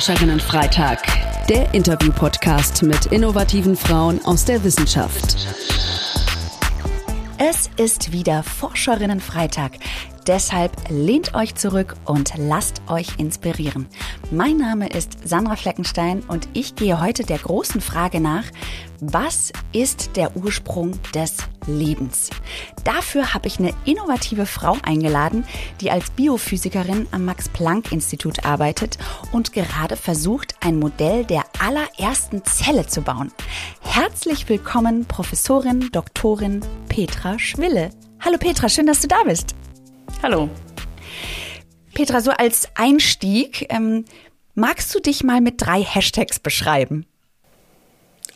Forscherinnen-Freitag, der Interview-Podcast mit innovativen Frauen aus der Wissenschaft. Es ist wieder Forscherinnen-Freitag. Deshalb lehnt euch zurück und lasst euch inspirieren. Mein Name ist Sandra Fleckenstein und ich gehe heute der großen Frage nach, was ist der Ursprung des Lebens? Dafür habe ich eine innovative Frau eingeladen, die als Biophysikerin am Max-Planck-Institut arbeitet und gerade versucht, ein Modell der allerersten Zelle zu bauen. Herzlich willkommen, Professorin Doktorin Petra Schwille. Hallo Petra, schön, dass du da bist. Hallo. Petra, so als Einstieg, ähm, magst du dich mal mit drei Hashtags beschreiben?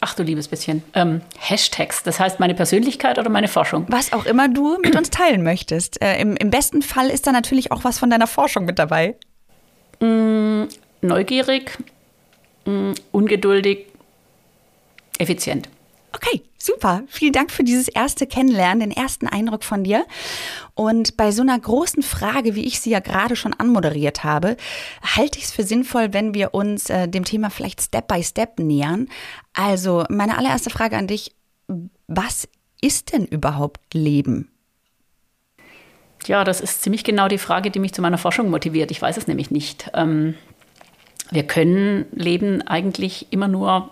Ach du liebes bisschen. Ähm, Hashtags, das heißt meine Persönlichkeit oder meine Forschung? Was auch immer du mit uns teilen möchtest. Äh, im, Im besten Fall ist da natürlich auch was von deiner Forschung mit dabei. Mm, neugierig, mm, ungeduldig, effizient. Okay, super. Vielen Dank für dieses erste Kennenlernen, den ersten Eindruck von dir. Und bei so einer großen Frage, wie ich sie ja gerade schon anmoderiert habe, halte ich es für sinnvoll, wenn wir uns äh, dem Thema vielleicht Step by Step nähern. Also meine allererste Frage an dich, was ist denn überhaupt Leben? Ja, das ist ziemlich genau die Frage, die mich zu meiner Forschung motiviert. Ich weiß es nämlich nicht. Ähm, wir können Leben eigentlich immer nur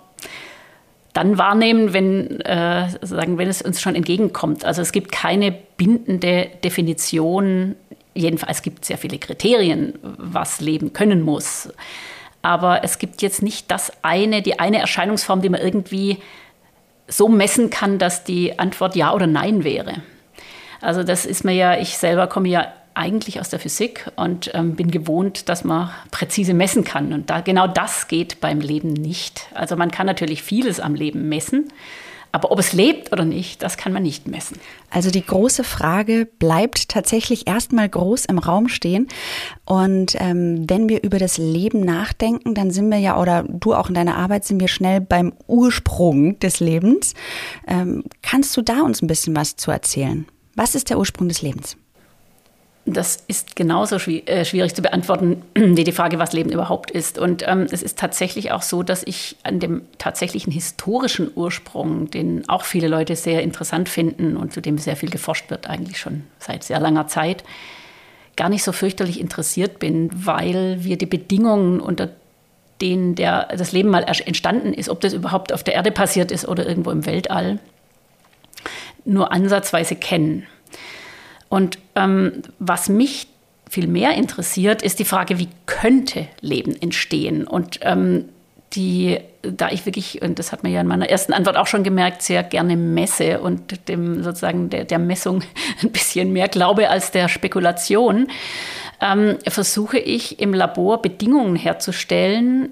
dann wahrnehmen, wenn, äh, sagen, wenn es uns schon entgegenkommt. Also es gibt keine bindende Definition, jedenfalls es gibt sehr viele Kriterien, was Leben können muss. Aber es gibt jetzt nicht das eine, die eine Erscheinungsform, die man irgendwie so messen kann, dass die Antwort Ja oder Nein wäre. Also das ist mir ja, ich selber komme ja eigentlich aus der Physik und ähm, bin gewohnt, dass man präzise messen kann. Und da genau das geht beim Leben nicht. Also man kann natürlich vieles am Leben messen, aber ob es lebt oder nicht, das kann man nicht messen. Also die große Frage bleibt tatsächlich erstmal groß im Raum stehen. Und ähm, wenn wir über das Leben nachdenken, dann sind wir ja, oder du auch in deiner Arbeit, sind wir schnell beim Ursprung des Lebens. Ähm, kannst du da uns ein bisschen was zu erzählen? Was ist der Ursprung des Lebens? Das ist genauso äh, schwierig zu beantworten wie die Frage, was Leben überhaupt ist. Und ähm, es ist tatsächlich auch so, dass ich an dem tatsächlichen historischen Ursprung, den auch viele Leute sehr interessant finden und zu dem sehr viel geforscht wird, eigentlich schon seit sehr langer Zeit, gar nicht so fürchterlich interessiert bin, weil wir die Bedingungen, unter denen der, das Leben mal entstanden ist, ob das überhaupt auf der Erde passiert ist oder irgendwo im Weltall, nur ansatzweise kennen. Und ähm, was mich viel mehr interessiert, ist die Frage, wie könnte Leben entstehen? Und ähm, die, da ich wirklich, und das hat man ja in meiner ersten Antwort auch schon gemerkt, sehr gerne messe und dem sozusagen der, der Messung ein bisschen mehr glaube als der Spekulation, ähm, versuche ich im Labor Bedingungen herzustellen,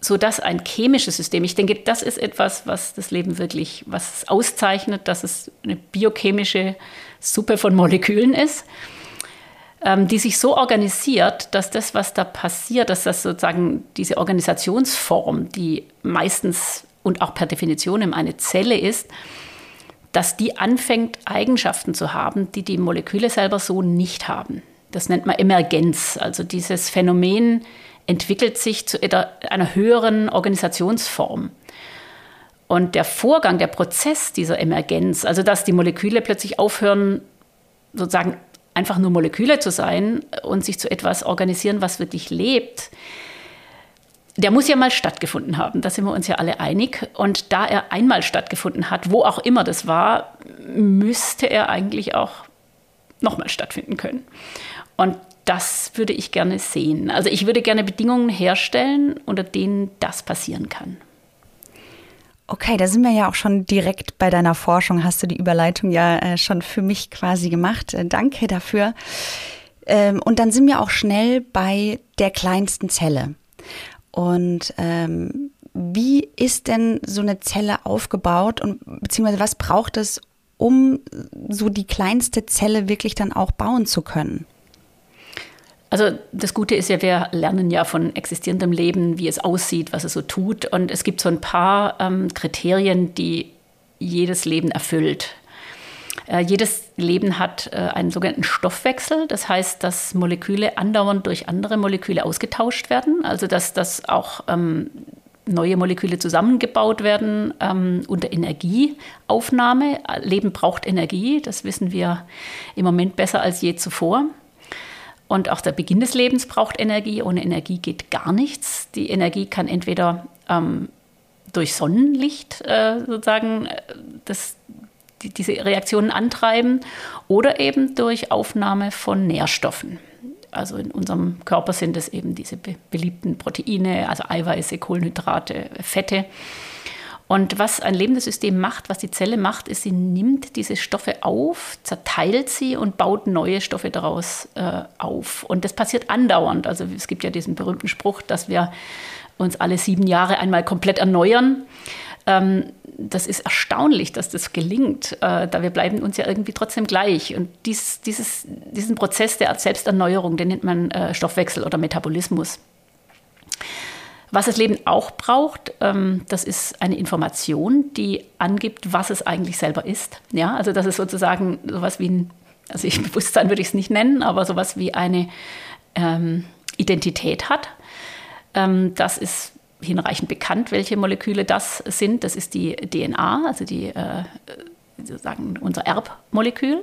sodass ein chemisches System, ich denke, das ist etwas, was das Leben wirklich, was auszeichnet, dass es eine biochemische Suppe von Molekülen ist, ähm, die sich so organisiert, dass das, was da passiert, dass das sozusagen diese Organisationsform, die meistens und auch per Definition eine Zelle ist, dass die anfängt, Eigenschaften zu haben, die die Moleküle selber so nicht haben. Das nennt man Emergenz. Also dieses Phänomen entwickelt sich zu einer höheren Organisationsform. Und der Vorgang, der Prozess dieser Emergenz, also dass die Moleküle plötzlich aufhören, sozusagen einfach nur Moleküle zu sein und sich zu etwas organisieren, was wirklich lebt, der muss ja mal stattgefunden haben. Da sind wir uns ja alle einig. Und da er einmal stattgefunden hat, wo auch immer das war, müsste er eigentlich auch nochmal stattfinden können. Und das würde ich gerne sehen. Also ich würde gerne Bedingungen herstellen, unter denen das passieren kann. Okay, da sind wir ja auch schon direkt bei deiner Forschung. Hast du die Überleitung ja äh, schon für mich quasi gemacht. Äh, danke dafür. Ähm, und dann sind wir auch schnell bei der kleinsten Zelle. Und ähm, wie ist denn so eine Zelle aufgebaut und beziehungsweise was braucht es, um so die kleinste Zelle wirklich dann auch bauen zu können? Also das Gute ist ja, wir lernen ja von existierendem Leben, wie es aussieht, was es so tut. Und es gibt so ein paar ähm, Kriterien, die jedes Leben erfüllt. Äh, jedes Leben hat äh, einen sogenannten Stoffwechsel. Das heißt, dass Moleküle andauernd durch andere Moleküle ausgetauscht werden. Also dass, dass auch ähm, neue Moleküle zusammengebaut werden ähm, unter Energieaufnahme. Leben braucht Energie, das wissen wir im Moment besser als je zuvor. Und auch der Beginn des Lebens braucht Energie. Ohne Energie geht gar nichts. Die Energie kann entweder ähm, durch Sonnenlicht äh, sozusagen äh, das, die, diese Reaktionen antreiben oder eben durch Aufnahme von Nährstoffen. Also in unserem Körper sind es eben diese beliebten Proteine, also Eiweiße, Kohlenhydrate, Fette. Und was ein lebendes System macht, was die Zelle macht, ist, sie nimmt diese Stoffe auf, zerteilt sie und baut neue Stoffe daraus äh, auf. Und das passiert andauernd. Also es gibt ja diesen berühmten Spruch, dass wir uns alle sieben Jahre einmal komplett erneuern. Ähm, das ist erstaunlich, dass das gelingt, äh, da wir bleiben uns ja irgendwie trotzdem gleich. Und dies, dieses, diesen Prozess der Selbsterneuerung, den nennt man äh, Stoffwechsel oder Metabolismus. Was das Leben auch braucht, ähm, das ist eine Information, die angibt, was es eigentlich selber ist. Ja, also das ist sozusagen sowas wie ein, also ich Bewusstsein würde ich es nicht nennen, aber sowas wie eine ähm, Identität hat. Ähm, das ist hinreichend bekannt, welche Moleküle das sind. Das ist die DNA, also die, äh, sozusagen unser Erbmolekül.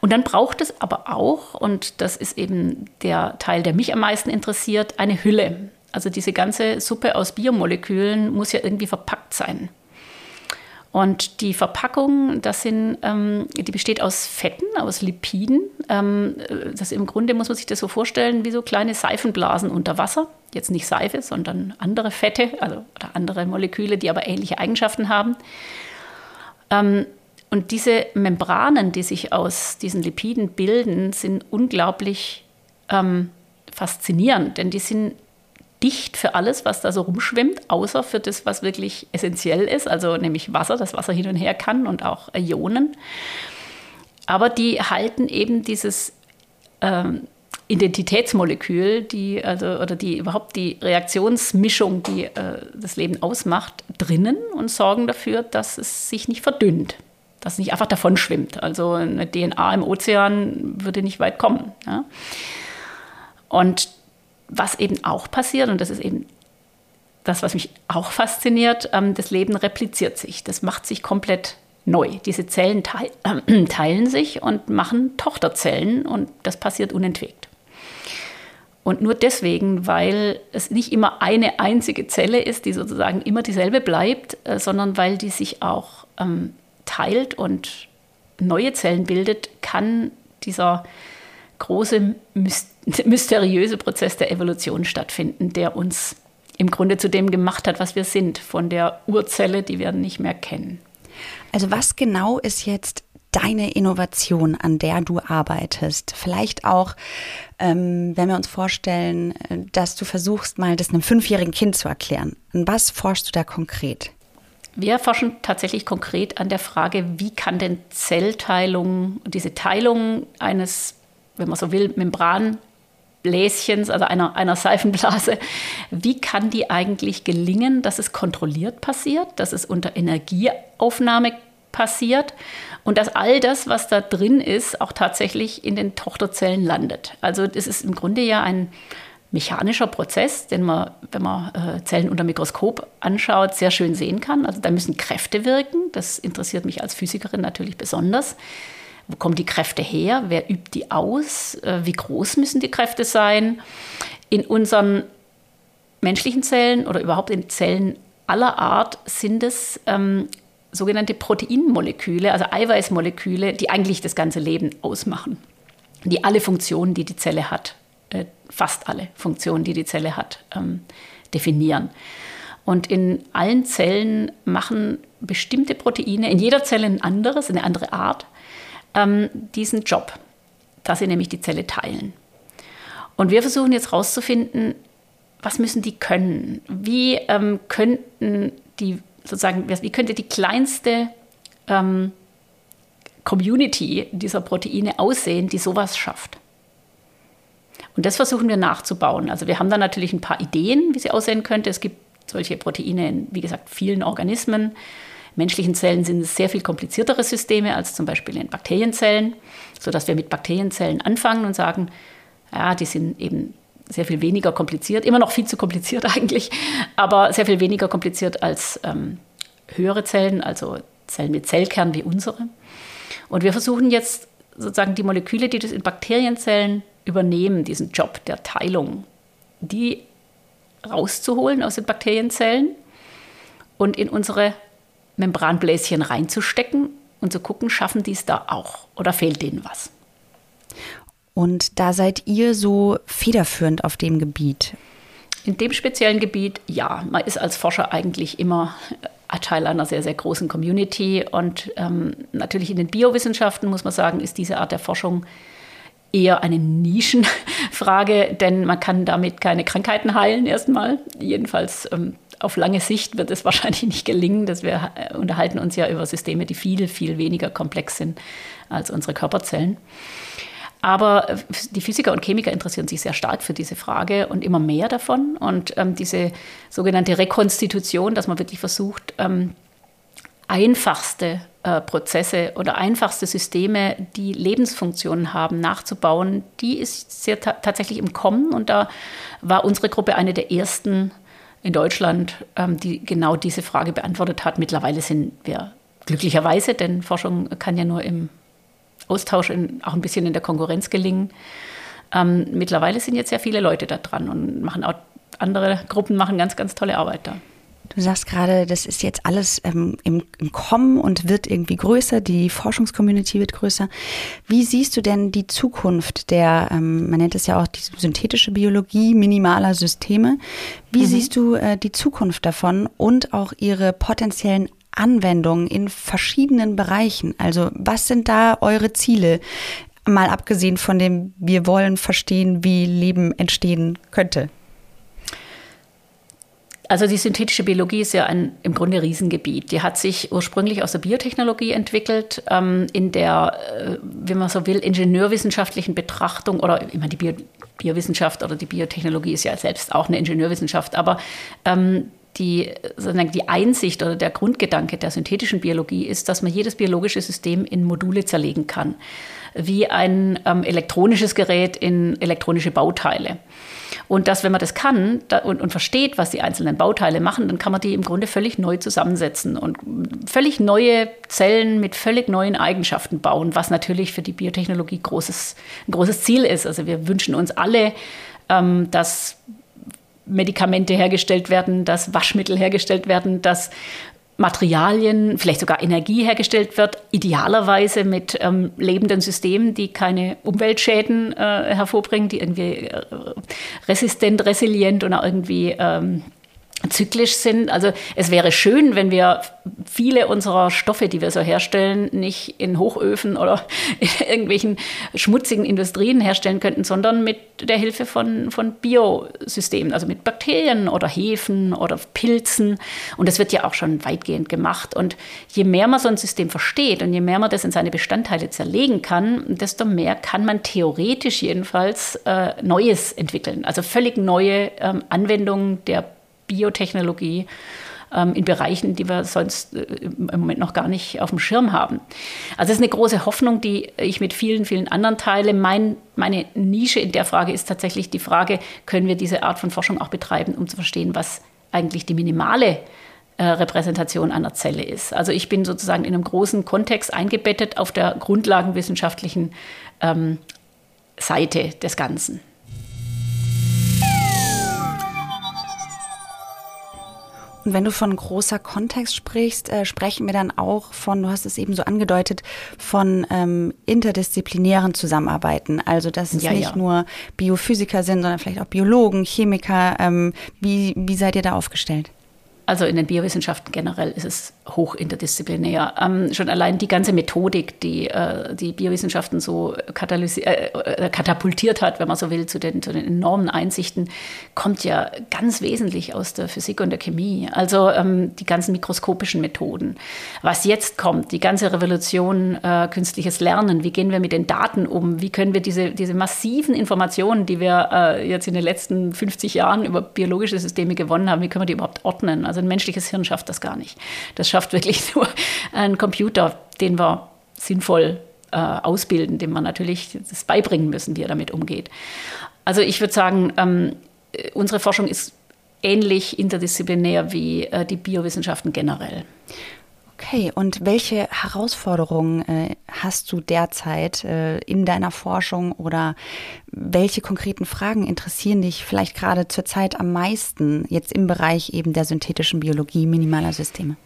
Und dann braucht es aber auch, und das ist eben der Teil, der mich am meisten interessiert, eine Hülle. Also diese ganze Suppe aus Biomolekülen muss ja irgendwie verpackt sein. Und die Verpackung, das sind, ähm, die besteht aus Fetten, aus Lipiden. Ähm, das im Grunde muss man sich das so vorstellen wie so kleine Seifenblasen unter Wasser. Jetzt nicht Seife, sondern andere Fette also, oder andere Moleküle, die aber ähnliche Eigenschaften haben. Ähm, und diese Membranen, die sich aus diesen Lipiden bilden, sind unglaublich ähm, faszinierend, denn die sind dicht für alles, was da so rumschwimmt, außer für das, was wirklich essentiell ist, also nämlich Wasser, das Wasser hin und her kann und auch Ionen. Aber die halten eben dieses ähm, Identitätsmolekül, die also oder die überhaupt die Reaktionsmischung, die äh, das Leben ausmacht, drinnen und sorgen dafür, dass es sich nicht verdünnt, dass es nicht einfach davon schwimmt. Also eine DNA im Ozean würde nicht weit kommen. Ja? Und was eben auch passiert, und das ist eben das, was mich auch fasziniert, ähm, das Leben repliziert sich. Das macht sich komplett neu. Diese Zellen teil, äh, teilen sich und machen Tochterzellen und das passiert unentwegt. Und nur deswegen, weil es nicht immer eine einzige Zelle ist, die sozusagen immer dieselbe bleibt, äh, sondern weil die sich auch ähm, teilt und neue Zellen bildet, kann dieser große, mysteriöse Prozess der Evolution stattfinden, der uns im Grunde zu dem gemacht hat, was wir sind, von der Urzelle, die wir nicht mehr kennen. Also was genau ist jetzt deine Innovation, an der du arbeitest? Vielleicht auch, ähm, wenn wir uns vorstellen, äh, dass du versuchst, mal das einem fünfjährigen Kind zu erklären. An was forschst du da konkret? Wir forschen tatsächlich konkret an der Frage, wie kann denn Zellteilung, diese Teilung eines wenn man so will, Membranbläschens, also einer, einer Seifenblase, wie kann die eigentlich gelingen, dass es kontrolliert passiert, dass es unter Energieaufnahme passiert und dass all das, was da drin ist, auch tatsächlich in den Tochterzellen landet. Also das ist im Grunde ja ein mechanischer Prozess, den man, wenn man äh, Zellen unter Mikroskop anschaut, sehr schön sehen kann. Also da müssen Kräfte wirken. Das interessiert mich als Physikerin natürlich besonders. Wo kommen die Kräfte her? Wer übt die aus? Äh, wie groß müssen die Kräfte sein? In unseren menschlichen Zellen oder überhaupt in Zellen aller Art sind es ähm, sogenannte Proteinmoleküle, also Eiweißmoleküle, die eigentlich das ganze Leben ausmachen. Die alle Funktionen, die die Zelle hat, äh, fast alle Funktionen, die die Zelle hat, ähm, definieren. Und in allen Zellen machen bestimmte Proteine, in jeder Zelle ein anderes, eine andere Art, ähm, diesen Job, dass sie nämlich die Zelle teilen. Und wir versuchen jetzt herauszufinden, was müssen die können? Wie ähm, könnten die sozusagen, wie könnte die kleinste ähm, Community dieser Proteine aussehen, die sowas schafft? Und das versuchen wir nachzubauen. Also wir haben da natürlich ein paar Ideen, wie sie aussehen könnte. Es gibt solche Proteine in, wie gesagt, vielen Organismen. Menschlichen Zellen sind es sehr viel kompliziertere Systeme als zum Beispiel in Bakterienzellen, sodass wir mit Bakterienzellen anfangen und sagen, ja, die sind eben sehr viel weniger kompliziert, immer noch viel zu kompliziert eigentlich, aber sehr viel weniger kompliziert als ähm, höhere Zellen, also Zellen mit Zellkern wie unsere. Und wir versuchen jetzt sozusagen die Moleküle, die das in Bakterienzellen übernehmen, diesen Job der Teilung, die rauszuholen aus den Bakterienzellen und in unsere Membranbläschen reinzustecken und zu gucken, schaffen die es da auch oder fehlt denen was. Und da seid ihr so federführend auf dem Gebiet. In dem speziellen Gebiet, ja, man ist als Forscher eigentlich immer Teil einer sehr, sehr großen Community. Und ähm, natürlich in den Biowissenschaften, muss man sagen, ist diese Art der Forschung eher eine Nischenfrage, denn man kann damit keine Krankheiten heilen erstmal. Jedenfalls ähm, auf lange Sicht wird es wahrscheinlich nicht gelingen, dass wir äh, unterhalten uns ja über Systeme, die viel, viel weniger komplex sind als unsere Körperzellen. Aber äh, die Physiker und Chemiker interessieren sich sehr stark für diese Frage und immer mehr davon. Und ähm, diese sogenannte Rekonstitution, dass man wirklich versucht, ähm, einfachste äh, Prozesse oder einfachste Systeme, die Lebensfunktionen haben, nachzubauen, die ist sehr ta tatsächlich im Kommen. Und da war unsere Gruppe eine der ersten in Deutschland, ähm, die genau diese Frage beantwortet hat. Mittlerweile sind wir glücklicherweise, denn Forschung kann ja nur im Austausch in, auch ein bisschen in der Konkurrenz gelingen. Ähm, mittlerweile sind jetzt sehr viele Leute da dran und machen auch andere Gruppen machen ganz, ganz tolle Arbeit da. Du sagst gerade, das ist jetzt alles ähm, im, im, Kommen und wird irgendwie größer, die Forschungscommunity wird größer. Wie siehst du denn die Zukunft der, ähm, man nennt es ja auch die synthetische Biologie minimaler Systeme? Wie mhm. siehst du äh, die Zukunft davon und auch ihre potenziellen Anwendungen in verschiedenen Bereichen. Also was sind da eure Ziele? Mal abgesehen von dem, wir wollen verstehen, wie Leben entstehen könnte. Also die synthetische Biologie ist ja ein im Grunde Riesengebiet. Die hat sich ursprünglich aus der Biotechnologie entwickelt, ähm, in der, äh, wie man so will, ingenieurwissenschaftlichen Betrachtung oder ich meine, die Bio Biowissenschaft oder die Biotechnologie ist ja selbst auch eine Ingenieurwissenschaft, aber ähm, die, die Einsicht oder der Grundgedanke der synthetischen Biologie ist, dass man jedes biologische System in Module zerlegen kann, wie ein ähm, elektronisches Gerät in elektronische Bauteile. Und dass, wenn man das kann da, und, und, versteht, was die einzelnen Bauteile machen, dann kann man die im Grunde völlig neu zusammensetzen und völlig neue Zellen mit völlig neuen Eigenschaften bauen, was natürlich für die Biotechnologie großes, ein großes Ziel ist. Also wir wünschen uns alle, ähm, dass Medikamente hergestellt werden, dass Waschmittel hergestellt werden, dass Materialien, vielleicht sogar Energie hergestellt wird, idealerweise mit ähm, lebenden Systemen, die keine Umweltschäden äh, hervorbringen, die irgendwie äh, resistent, resilient und auch irgendwie ähm, zyklisch sind. Also es wäre schön, wenn wir viele unserer Stoffe, die wir so herstellen, nicht in Hochöfen oder in irgendwelchen schmutzigen Industrien herstellen könnten, sondern mit der Hilfe von, von Biosystemen, also mit Bakterien oder Hefen oder Pilzen. Und das wird ja auch schon weitgehend gemacht. Und je mehr man so ein System versteht und je mehr man das in seine Bestandteile zerlegen kann, desto mehr kann man theoretisch jedenfalls äh, Neues entwickeln. Also völlig neue ähm, Anwendungen der Biotechnologie ähm, in Bereichen, die wir sonst äh, im Moment noch gar nicht auf dem Schirm haben. Also es ist eine große Hoffnung, die ich mit vielen, vielen anderen teile. Mein, meine Nische in der Frage ist tatsächlich die Frage, können wir diese Art von Forschung auch betreiben, um zu verstehen, was eigentlich die minimale äh, Repräsentation einer Zelle ist. Also ich bin sozusagen in einem großen Kontext eingebettet auf der grundlagenwissenschaftlichen ähm, Seite des Ganzen. Und wenn du von großer Kontext sprichst, äh, sprechen wir dann auch von, du hast es eben so angedeutet, von ähm, interdisziplinären Zusammenarbeiten. Also dass es ja, nicht ja. nur Biophysiker sind, sondern vielleicht auch Biologen, Chemiker. Ähm, wie, wie seid ihr da aufgestellt? Also in den Biowissenschaften generell ist es hoch interdisziplinär. Ähm, schon allein die ganze Methodik, die äh, die Biowissenschaften so äh, äh, katapultiert hat, wenn man so will, zu den, zu den enormen Einsichten, kommt ja ganz wesentlich aus der Physik und der Chemie. Also ähm, die ganzen mikroskopischen Methoden. Was jetzt kommt, die ganze Revolution äh, künstliches Lernen, wie gehen wir mit den Daten um, wie können wir diese, diese massiven Informationen, die wir äh, jetzt in den letzten 50 Jahren über biologische Systeme gewonnen haben, wie können wir die überhaupt ordnen? Also ein menschliches Hirn schafft das gar nicht. Das Biowissenschaft wirklich nur ein Computer, den wir sinnvoll äh, ausbilden, dem wir natürlich das beibringen müssen, wie er damit umgeht. Also ich würde sagen, ähm, unsere Forschung ist ähnlich interdisziplinär wie äh, die Biowissenschaften generell. Okay, und welche Herausforderungen äh, hast du derzeit äh, in deiner Forschung oder welche konkreten Fragen interessieren dich vielleicht gerade zurzeit am meisten jetzt im Bereich eben der synthetischen Biologie minimaler Systeme?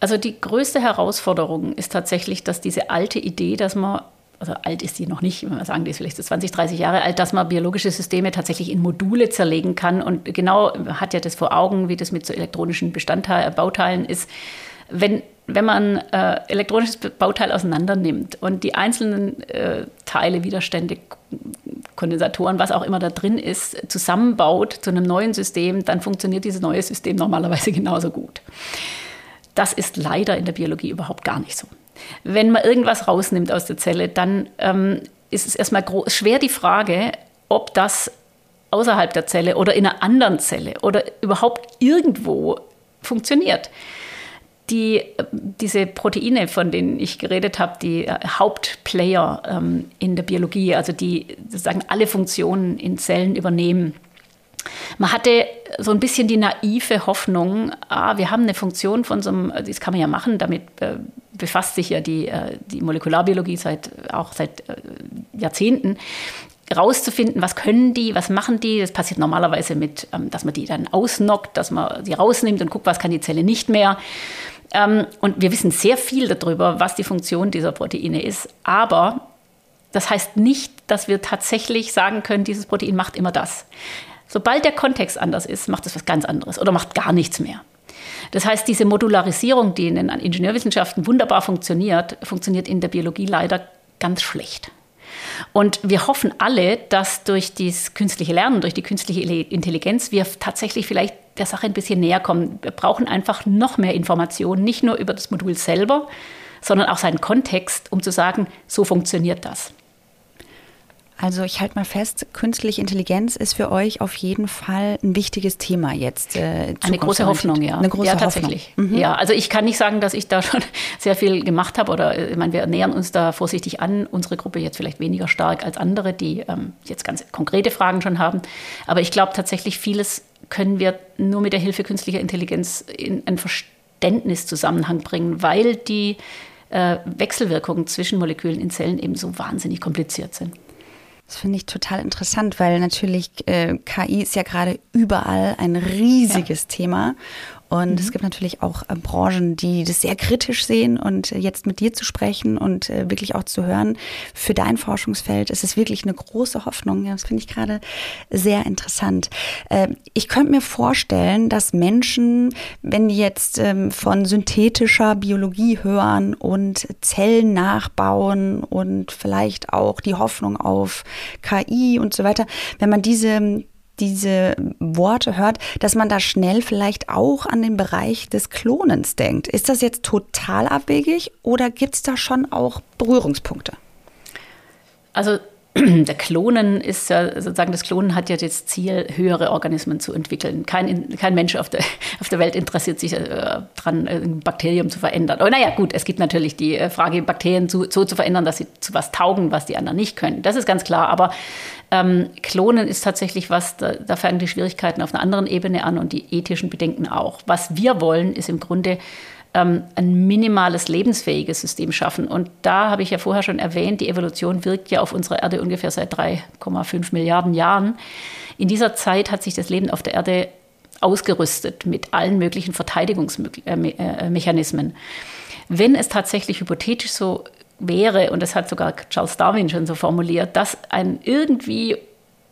Also die größte Herausforderung ist tatsächlich, dass diese alte Idee, dass man also alt ist die noch nicht, wenn wir sagen, die ist vielleicht so 20, 30 Jahre alt, dass man biologische Systeme tatsächlich in Module zerlegen kann. Und genau hat ja das vor Augen, wie das mit so elektronischen Bestandteilen, Bauteilen ist. Wenn, wenn man äh, elektronisches Bauteil auseinander nimmt und die einzelnen äh, Teile, Widerstände, Kondensatoren, was auch immer da drin ist, zusammenbaut zu einem neuen System, dann funktioniert dieses neue System normalerweise genauso gut. Das ist leider in der Biologie überhaupt gar nicht so. Wenn man irgendwas rausnimmt aus der Zelle, dann ähm, ist es erstmal schwer die Frage, ob das außerhalb der Zelle oder in einer anderen Zelle oder überhaupt irgendwo funktioniert. Die, diese Proteine, von denen ich geredet habe, die äh, Hauptplayer ähm, in der Biologie, also die sozusagen alle Funktionen in Zellen übernehmen, man hatte so ein bisschen die naive Hoffnung, ah, wir haben eine Funktion von so einem, das kann man ja machen, damit äh, befasst sich ja die, äh, die Molekularbiologie seit, auch seit äh, Jahrzehnten rauszufinden, was können die, was machen die. Das passiert normalerweise mit, ähm, dass man die dann ausnockt, dass man sie rausnimmt und guckt, was kann die Zelle nicht mehr. Ähm, und wir wissen sehr viel darüber, was die Funktion dieser Proteine ist. Aber das heißt nicht, dass wir tatsächlich sagen können, dieses Protein macht immer das. Sobald der Kontext anders ist, macht es was ganz anderes oder macht gar nichts mehr. Das heißt, diese Modularisierung, die in den Ingenieurwissenschaften wunderbar funktioniert, funktioniert in der Biologie leider ganz schlecht. Und wir hoffen alle, dass durch das künstliche Lernen, durch die künstliche Intelligenz wir tatsächlich vielleicht der Sache ein bisschen näher kommen. Wir brauchen einfach noch mehr Informationen, nicht nur über das Modul selber, sondern auch seinen Kontext, um zu sagen, so funktioniert das. Also ich halte mal fest, künstliche Intelligenz ist für euch auf jeden Fall ein wichtiges Thema jetzt. Äh, Eine große Hoffnung, ja. Eine große ja, tatsächlich. Mhm. Ja, also ich kann nicht sagen, dass ich da schon sehr viel gemacht habe oder äh, ich meine, wir nähern uns da vorsichtig an. Unsere Gruppe jetzt vielleicht weniger stark als andere, die ähm, jetzt ganz konkrete Fragen schon haben. Aber ich glaube tatsächlich, vieles können wir nur mit der Hilfe künstlicher Intelligenz in einen Verständniszusammenhang bringen, weil die äh, Wechselwirkungen zwischen Molekülen in Zellen eben so wahnsinnig kompliziert sind. Das finde ich total interessant, weil natürlich äh, KI ist ja gerade überall ein riesiges ja. Thema. Und mhm. es gibt natürlich auch äh, Branchen, die das sehr kritisch sehen. Und äh, jetzt mit dir zu sprechen und äh, wirklich auch zu hören, für dein Forschungsfeld ist es wirklich eine große Hoffnung. Ja, das finde ich gerade sehr interessant. Äh, ich könnte mir vorstellen, dass Menschen, wenn die jetzt ähm, von synthetischer Biologie hören und Zellen nachbauen und vielleicht auch die Hoffnung auf KI und so weiter, wenn man diese diese Worte hört, dass man da schnell vielleicht auch an den Bereich des Klonens denkt. Ist das jetzt total abwegig oder gibt es da schon auch Berührungspunkte? Also der Klonen ist ja sozusagen, das Klonen hat ja das Ziel, höhere Organismen zu entwickeln. Kein, kein Mensch auf der, auf der Welt interessiert sich äh, daran, ein Bakterium zu verändern. Aber naja, gut, es gibt natürlich die äh, Frage, Bakterien zu, so zu verändern, dass sie zu was taugen, was die anderen nicht können. Das ist ganz klar. Aber ähm, Klonen ist tatsächlich was, da, da fangen die Schwierigkeiten auf einer anderen Ebene an und die ethischen Bedenken auch. Was wir wollen, ist im Grunde ähm, ein minimales lebensfähiges System schaffen. Und da habe ich ja vorher schon erwähnt, die Evolution wirkt ja auf unserer Erde ungefähr seit 3,5 Milliarden Jahren. In dieser Zeit hat sich das Leben auf der Erde ausgerüstet mit allen möglichen Verteidigungsmechanismen. Wenn es tatsächlich hypothetisch so wäre, und das hat sogar Charles Darwin schon so formuliert, dass ein irgendwie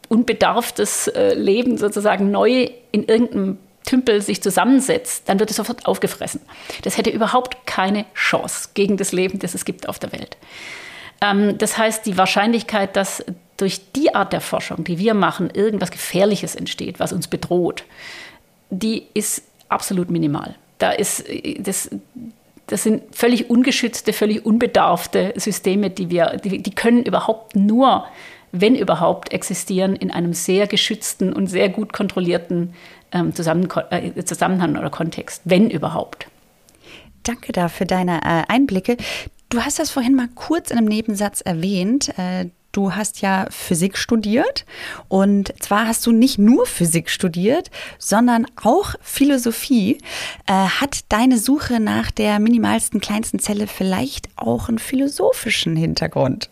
unbedarftes äh, Leben sozusagen neu in irgendeinem Tümpel sich zusammensetzt, dann wird es sofort aufgefressen. Das hätte überhaupt keine Chance gegen das Leben, das es gibt auf der Welt. Ähm, das heißt, die Wahrscheinlichkeit, dass durch die Art der Forschung, die wir machen, irgendwas Gefährliches entsteht, was uns bedroht, die ist absolut minimal. Da ist das, das sind völlig ungeschützte, völlig unbedarfte Systeme, die wir, die, die können überhaupt nur, wenn überhaupt, existieren in einem sehr geschützten und sehr gut kontrollierten ähm, Zusammen äh, Zusammenhang oder Kontext, wenn überhaupt. danke da für deine äh, Einblicke. Du hast das vorhin mal kurz in einem Nebensatz erwähnt. Äh, du hast ja Physik studiert und zwar hast du nicht nur Physik studiert, sondern auch Philosophie. Äh, hat deine Suche nach der minimalsten, kleinsten Zelle vielleicht auch einen philosophischen Hintergrund?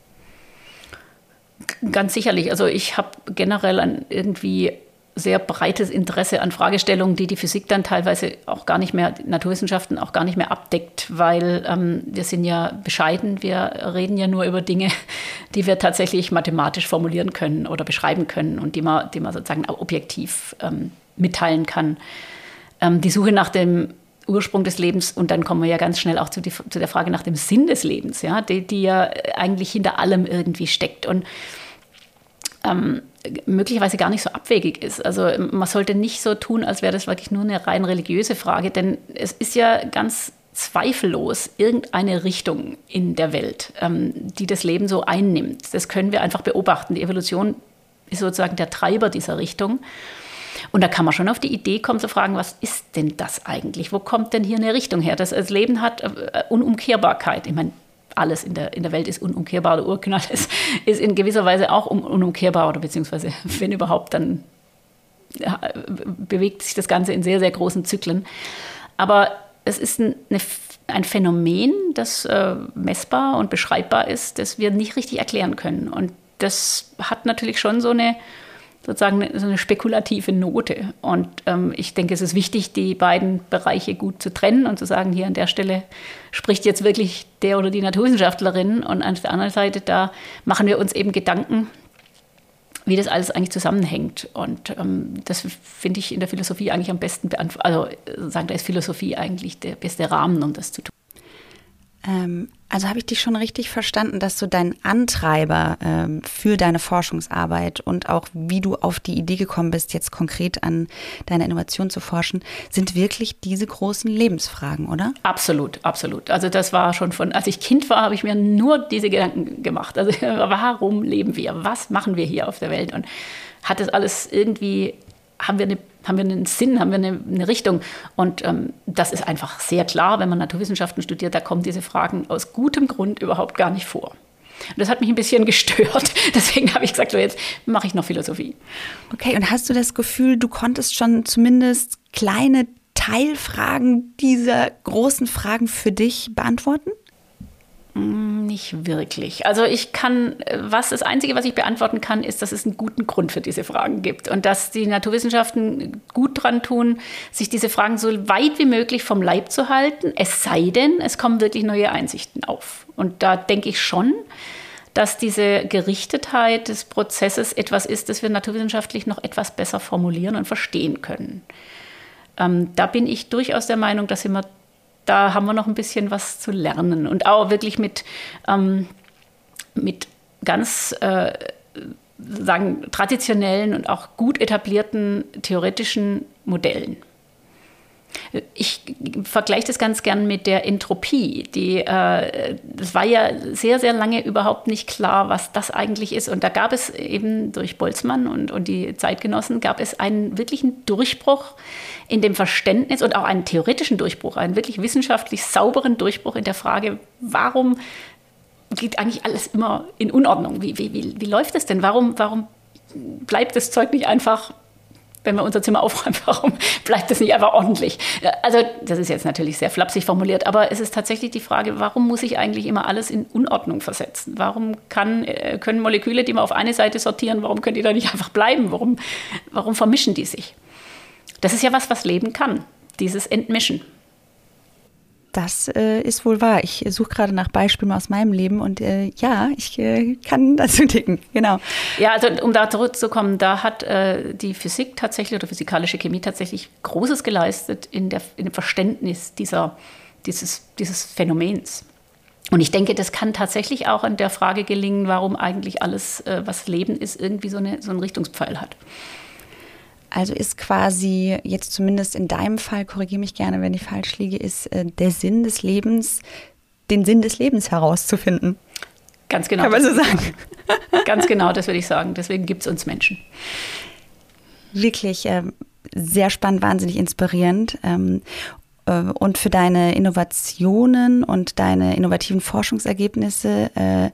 Ganz sicherlich. Also ich habe generell an irgendwie sehr breites Interesse an Fragestellungen, die die Physik dann teilweise auch gar nicht mehr, Naturwissenschaften auch gar nicht mehr abdeckt, weil ähm, wir sind ja bescheiden, wir reden ja nur über Dinge, die wir tatsächlich mathematisch formulieren können oder beschreiben können und die man, die man sozusagen objektiv ähm, mitteilen kann. Ähm, die Suche nach dem Ursprung des Lebens und dann kommen wir ja ganz schnell auch zu, die, zu der Frage nach dem Sinn des Lebens, ja, die, die ja eigentlich hinter allem irgendwie steckt und ähm, möglicherweise gar nicht so abwegig ist. Also man sollte nicht so tun, als wäre das wirklich nur eine rein religiöse Frage, denn es ist ja ganz zweifellos irgendeine Richtung in der Welt, ähm, die das Leben so einnimmt. Das können wir einfach beobachten. Die Evolution ist sozusagen der Treiber dieser Richtung. Und da kann man schon auf die Idee kommen zu fragen, was ist denn das eigentlich? Wo kommt denn hier eine Richtung her? Das, das Leben hat äh, Unumkehrbarkeit. Ich meine, alles in der, in der Welt ist unumkehrbar. Der Urknall ist, ist in gewisser Weise auch unumkehrbar oder beziehungsweise, wenn überhaupt, dann bewegt sich das Ganze in sehr, sehr großen Zyklen. Aber es ist eine, ein Phänomen, das äh, messbar und beschreibbar ist, das wir nicht richtig erklären können. Und das hat natürlich schon so eine sozusagen so eine spekulative Note. Und ähm, ich denke, es ist wichtig, die beiden Bereiche gut zu trennen und zu sagen, hier an der Stelle spricht jetzt wirklich der oder die Naturwissenschaftlerin und an der anderen Seite, da machen wir uns eben Gedanken, wie das alles eigentlich zusammenhängt. Und ähm, das finde ich in der Philosophie eigentlich am besten beantwortet. Also äh, sagen, da ist Philosophie eigentlich der beste Rahmen, um das zu tun. Ähm, also habe ich dich schon richtig verstanden, dass so dein Antreiber ähm, für deine Forschungsarbeit und auch wie du auf die Idee gekommen bist, jetzt konkret an deiner Innovation zu forschen, sind wirklich diese großen Lebensfragen, oder? Absolut, absolut. Also das war schon von, als ich Kind war, habe ich mir nur diese Gedanken gemacht. Also warum leben wir? Was machen wir hier auf der Welt? Und hat das alles irgendwie, haben wir eine haben wir einen Sinn, haben wir eine, eine Richtung. Und ähm, das ist einfach sehr klar, wenn man Naturwissenschaften studiert, da kommen diese Fragen aus gutem Grund überhaupt gar nicht vor. Und das hat mich ein bisschen gestört. Deswegen habe ich gesagt, so jetzt mache ich noch Philosophie. Okay, und hast du das Gefühl, du konntest schon zumindest kleine Teilfragen dieser großen Fragen für dich beantworten? Mm, nicht wirklich. Also ich kann, was das Einzige, was ich beantworten kann, ist, dass es einen guten Grund für diese Fragen gibt und dass die Naturwissenschaften gut dran tun, sich diese Fragen so weit wie möglich vom Leib zu halten, es sei denn, es kommen wirklich neue Einsichten auf. Und da denke ich schon, dass diese Gerichtetheit des Prozesses etwas ist, das wir naturwissenschaftlich noch etwas besser formulieren und verstehen können. Ähm, da bin ich durchaus der Meinung, dass immer da haben wir noch ein bisschen was zu lernen. Und auch wirklich mit, ähm, mit ganz äh, sagen, traditionellen und auch gut etablierten theoretischen Modellen. Ich vergleiche das ganz gern mit der Entropie. Die, äh, das war ja sehr, sehr lange überhaupt nicht klar, was das eigentlich ist. Und da gab es eben durch Boltzmann und, und die Zeitgenossen, gab es einen wirklichen Durchbruch in dem Verständnis und auch einen theoretischen Durchbruch, einen wirklich wissenschaftlich sauberen Durchbruch in der Frage, warum geht eigentlich alles immer in Unordnung? Wie, wie, wie, wie läuft es denn? Warum, warum bleibt das Zeug nicht einfach wenn wir unser Zimmer aufräumen, warum bleibt das nicht einfach ordentlich? Also das ist jetzt natürlich sehr flapsig formuliert, aber es ist tatsächlich die Frage, warum muss ich eigentlich immer alles in Unordnung versetzen? Warum kann, äh, können Moleküle, die wir auf eine Seite sortieren, warum können die da nicht einfach bleiben? Warum, warum vermischen die sich? Das ist ja was, was Leben kann, dieses Entmischen. Das äh, ist wohl wahr. Ich suche gerade nach Beispielen aus meinem Leben und äh, ja, ich äh, kann dazu ticken, genau. Ja, also um da zurückzukommen, da hat äh, die Physik tatsächlich oder physikalische Chemie tatsächlich Großes geleistet in, der, in dem Verständnis dieser, dieses, dieses Phänomens. Und ich denke, das kann tatsächlich auch an der Frage gelingen, warum eigentlich alles, äh, was Leben ist, irgendwie so, eine, so einen Richtungspfeil hat. Also ist quasi jetzt zumindest in deinem Fall, korrigiere mich gerne, wenn ich falsch liege, ist äh, der Sinn des Lebens, den Sinn des Lebens herauszufinden. Ganz genau. Kann man so sagen. Ganz genau, das würde ich sagen. Deswegen gibt es uns Menschen. Wirklich äh, sehr spannend, wahnsinnig inspirierend. Ähm, äh, und für deine Innovationen und deine innovativen Forschungsergebnisse. Äh,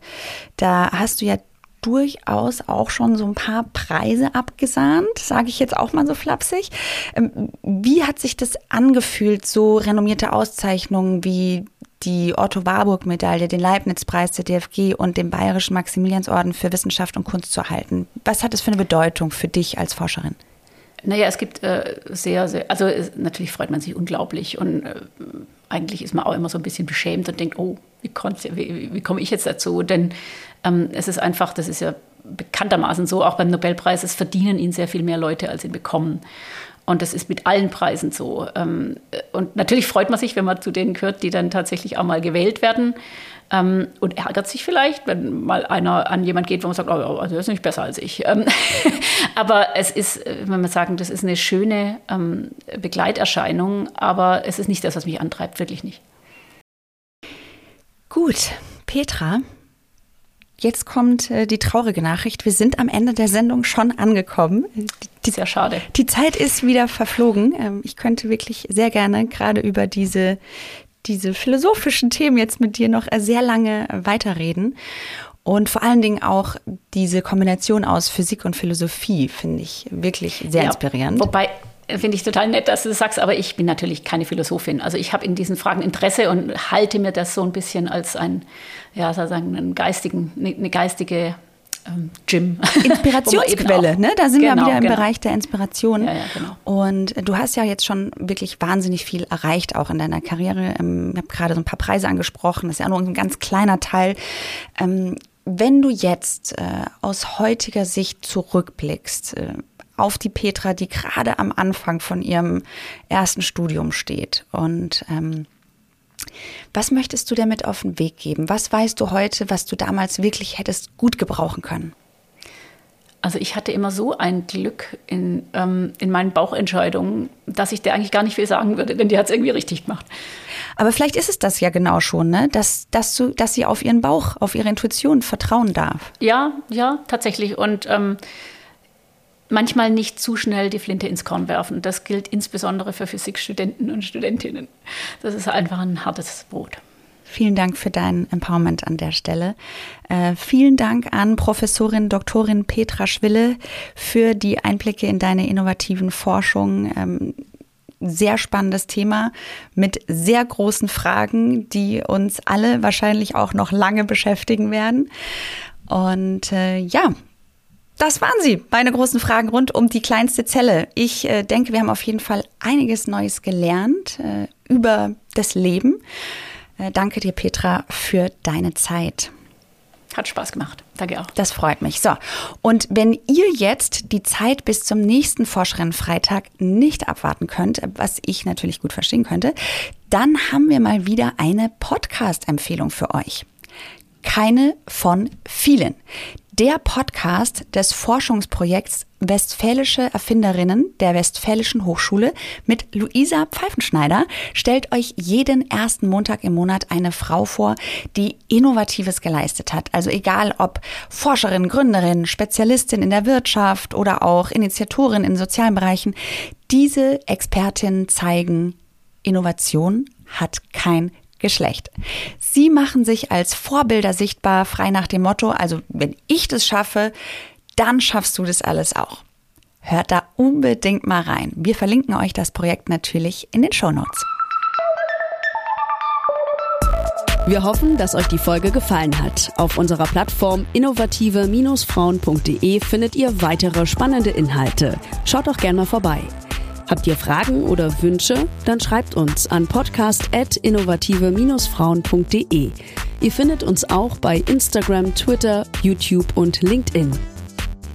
da hast du ja durchaus auch schon so ein paar Preise abgesahnt, sage ich jetzt auch mal so flapsig. Ähm, wie hat sich das angefühlt, so renommierte Auszeichnungen wie die Otto Warburg Medaille, den Leibniz-Preis der DFG und den Bayerischen Maximiliansorden für Wissenschaft und Kunst zu erhalten? Was hat es für eine Bedeutung für dich als Forscherin? Naja, es gibt äh, sehr, sehr, also es, natürlich freut man sich unglaublich und äh, eigentlich ist man auch immer so ein bisschen beschämt und denkt, oh, wie, wie, wie komme ich jetzt dazu? Denn es ist einfach, das ist ja bekanntermaßen so, auch beim Nobelpreis, es verdienen ihn sehr viel mehr Leute, als ihn bekommen. Und das ist mit allen Preisen so. Ähm, und natürlich freut man sich, wenn man zu denen gehört, die dann tatsächlich auch mal gewählt werden. Ähm, und ärgert sich vielleicht, wenn mal einer an jemand geht, wo man sagt, oh, also das ist nicht besser als ich. Ähm, aber es ist, wenn man sagen, das ist eine schöne Begleiterscheinung, aber es ist nicht das, was mich antreibt, wirklich nicht. Gut, Petra, Jetzt kommt äh, die traurige Nachricht. Wir sind am Ende der Sendung schon angekommen. Die, sehr schade. Die Zeit ist wieder verflogen. Ähm, ich könnte wirklich sehr gerne gerade über diese, diese philosophischen Themen jetzt mit dir noch sehr lange weiterreden. Und vor allen Dingen auch diese Kombination aus Physik und Philosophie finde ich wirklich sehr ja, inspirierend. Wobei finde ich total nett, dass du das sagst, aber ich bin natürlich keine Philosophin. Also ich habe in diesen Fragen Interesse und halte mir das so ein bisschen als ein, ja, sozusagen einen geistigen, eine geistige ähm, Gym. Inspirationsquelle, ne? Da sind genau, wir wieder im genau. Bereich der Inspiration. Ja, ja, genau. Und du hast ja jetzt schon wirklich wahnsinnig viel erreicht, auch in deiner Karriere. Ähm, ich habe gerade so ein paar Preise angesprochen, das ist ja nur ein ganz kleiner Teil. Ähm, wenn du jetzt äh, aus heutiger Sicht zurückblickst, äh, auf die Petra, die gerade am Anfang von ihrem ersten Studium steht. Und ähm, was möchtest du damit auf den Weg geben? Was weißt du heute, was du damals wirklich hättest gut gebrauchen können? Also ich hatte immer so ein Glück in, ähm, in meinen Bauchentscheidungen, dass ich dir eigentlich gar nicht viel sagen würde, denn die hat es irgendwie richtig gemacht. Aber vielleicht ist es das ja genau schon, ne? dass, dass, du, dass sie auf ihren Bauch, auf ihre Intuition vertrauen darf. Ja, ja, tatsächlich. Und ähm, manchmal nicht zu schnell die Flinte ins Korn werfen. Das gilt insbesondere für Physikstudenten und Studentinnen. Das ist einfach ein hartes Brot. Vielen Dank für dein Empowerment an der Stelle. Äh, vielen Dank an Professorin Doktorin Petra Schwille für die Einblicke in deine innovativen Forschung. Ähm, sehr spannendes Thema mit sehr großen Fragen, die uns alle wahrscheinlich auch noch lange beschäftigen werden. Und äh, ja, das waren sie, meine großen Fragen rund um die kleinste Zelle. Ich äh, denke, wir haben auf jeden Fall einiges Neues gelernt äh, über das Leben. Äh, danke dir, Petra, für deine Zeit. Hat Spaß gemacht. Danke auch. Das freut mich. So. Und wenn ihr jetzt die Zeit bis zum nächsten Forscherinnenfreitag nicht abwarten könnt, was ich natürlich gut verstehen könnte, dann haben wir mal wieder eine Podcast-Empfehlung für euch. Keine von vielen der Podcast des Forschungsprojekts Westfälische Erfinderinnen der Westfälischen Hochschule mit Luisa Pfeifenschneider stellt euch jeden ersten Montag im Monat eine Frau vor, die Innovatives geleistet hat. Also egal ob Forscherin, Gründerin, Spezialistin in der Wirtschaft oder auch Initiatorin in sozialen Bereichen, diese Expertinnen zeigen, Innovation hat kein Geschlecht. Sie machen sich als Vorbilder sichtbar, frei nach dem Motto, also wenn ich das schaffe, dann schaffst du das alles auch. Hört da unbedingt mal rein. Wir verlinken euch das Projekt natürlich in den Show Notes. Wir hoffen, dass euch die Folge gefallen hat. Auf unserer Plattform innovative-frauen.de findet ihr weitere spannende Inhalte. Schaut doch gerne mal vorbei. Habt ihr Fragen oder Wünsche? Dann schreibt uns an podcast.innovative-frauen.de. Ihr findet uns auch bei Instagram, Twitter, YouTube und LinkedIn.